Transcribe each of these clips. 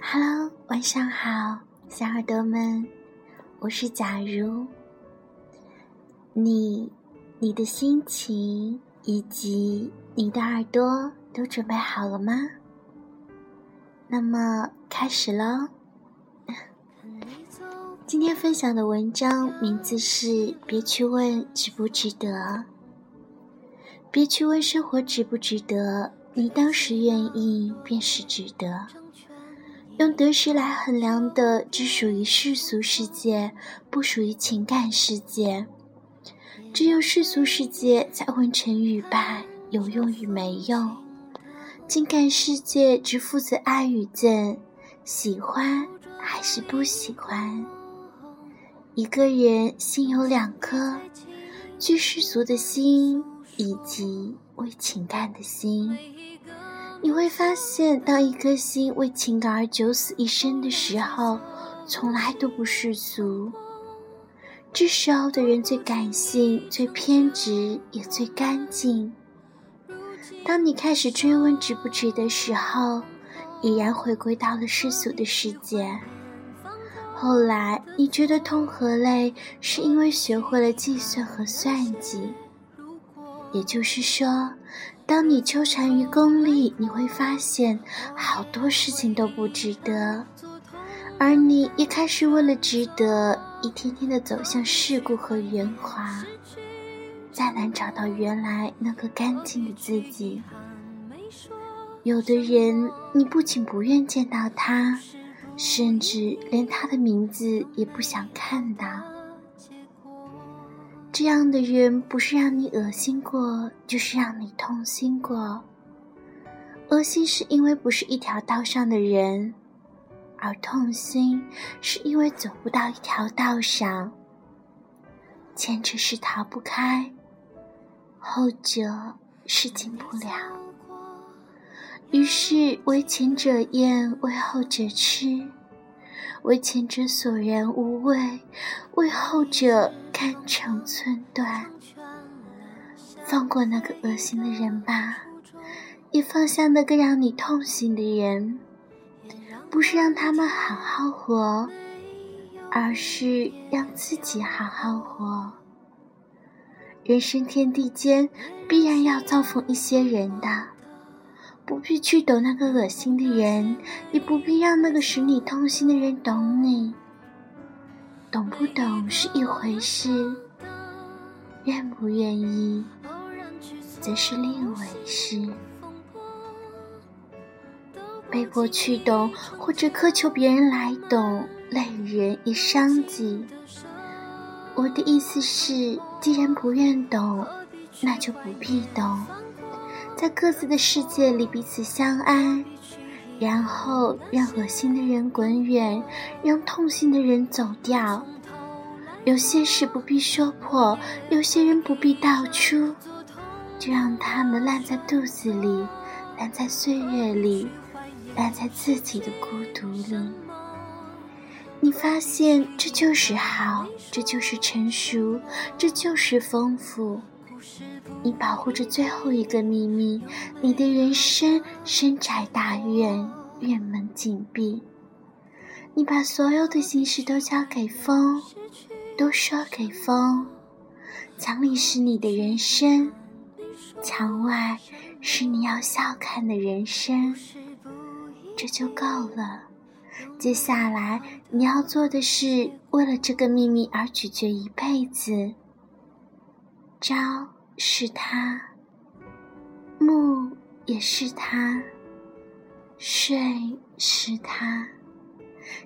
Hello，晚上好，小耳朵们，我是假如。你、你的心情以及你的耳朵都准备好了吗？那么开始喽。今天分享的文章名字是《别去问值不值得》，别去问生活值不值得，你当时愿意便是值得。用得失来衡量的，只属于世俗世界，不属于情感世界。只有世俗世界才问成与败，有用与没用；情感世界只负责爱与憎，喜欢还是不喜欢。一个人心有两颗，居世俗的心以及为情感的心。你会发现，当一颗心为情感而九死一生的时候，从来都不世俗。这时候的人最感性、最偏执，也最干净。当你开始追问值不值的时候，已然回归到了世俗的世界。后来，你觉得痛和累，是因为学会了计算和算计。也就是说，当你纠缠于功利，你会发现好多事情都不值得；而你一开始为了值得，一天天的走向世故和圆滑，再难找到原来那个干净的自己。有的人，你不仅不愿见到他。甚至连他的名字也不想看到。这样的人不是让你恶心过，就是让你痛心过。恶心是因为不是一条道上的人，而痛心是因为走不到一条道上。前者是逃不开，后者是进不了。于是，为前者厌，为后者痴；为前者索然无味，为后者肝肠寸断。放过那个恶心的人吧，也放下那个让你痛心的人。不是让他们好好活，而是让自己好好活。人生天地间，必然要遭逢一些人的。不必去懂那个恶心的人，也不必让那个使你痛心的人懂你。懂不懂是一回事，愿不愿意，则是另一回事。被迫去懂，或者苛求别人来懂，累人也伤己。我的意思是，既然不愿懂，那就不必懂。在各自的世界里彼此相安，然后让恶心的人滚远，让痛心的人走掉。有些事不必说破，有些人不必道出，就让他们烂在肚子里，烂在岁月里，烂在自己的孤独里。你发现这就是好，这就是成熟，这就是丰富。你保护着最后一个秘密，你的人生深宅大院，院门紧闭。你把所有的心事都交给风，都说给风。墙里是你的人生，墙外是你要笑看的人生，这就够了。接下来你要做的是，为了这个秘密而咀嚼一辈子。朝是他，暮也是他，睡是他，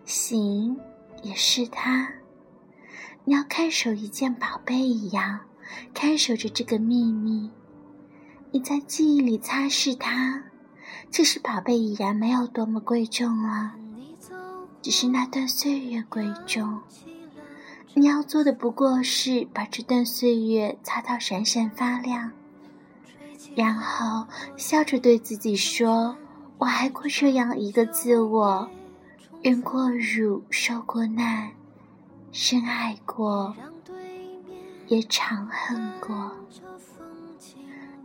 醒也是他。你要看守一件宝贝一样，看守着这个秘密。你在记忆里擦拭它，这是宝贝已然没有多么贵重了，只是那段岁月贵重。你要做的不过是把这段岁月擦到闪闪发亮，然后笑着对自己说：“我爱过这样一个自我，忍过辱，受过难，深爱过，也长恨过。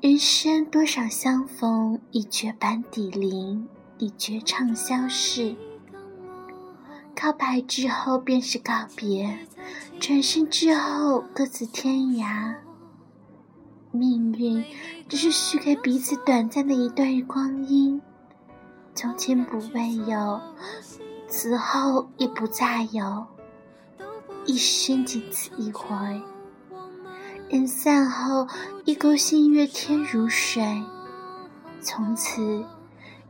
人生多少相逢，已绝版底林，已绝畅销事。告白之后便是告别，转身之后各自天涯。命运只是许给彼此短暂的一段光阴，从前不未有，此后也不再有，一生仅此一回。人散后，一钩新月天如水，从此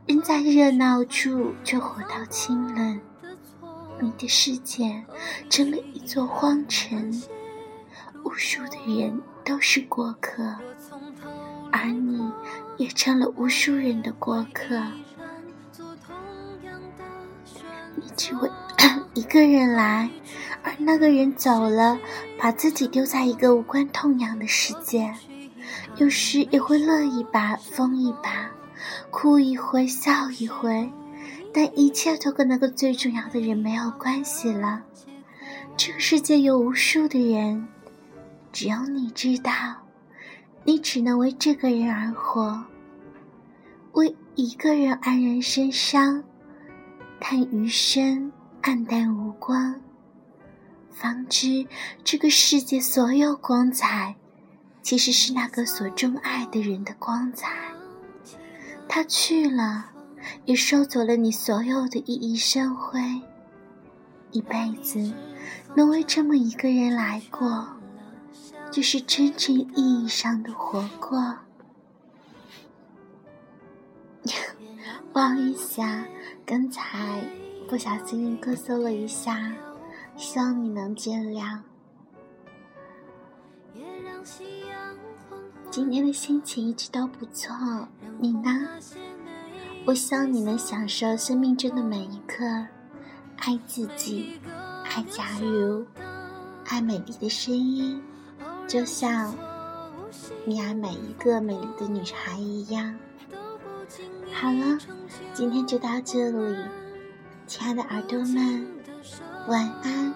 人在热闹处却活到清冷。你的世界成了一座荒城，无数的人。都是过客，而你也成了无数人的过客。你只为 一个人来，而那个人走了，把自己丢在一个无关痛痒的世界。有时也会乐一把，疯一把，哭一回，笑一回，但一切都跟那个最重要的人没有关系了。这个世界有无数的人。只有你知道，你只能为这个人而活，为一个人黯然神伤，叹余生黯淡无光，方知这个世界所有光彩，其实是那个所钟爱的人的光彩。他去了，也收走了你所有的熠熠生辉。一辈子能为这么一个人来过。就是真正意义上的活过。不好意思啊，刚才不小心咳嗽了一下，希望你能见谅。今天的心情一直都不错，你呢？我希望你能享受生命中的每一刻，爱自己，爱假如，爱美丽的声音。就像你爱每一个美丽的女孩一样。好了，今天就到这里，亲爱的耳朵们，晚安。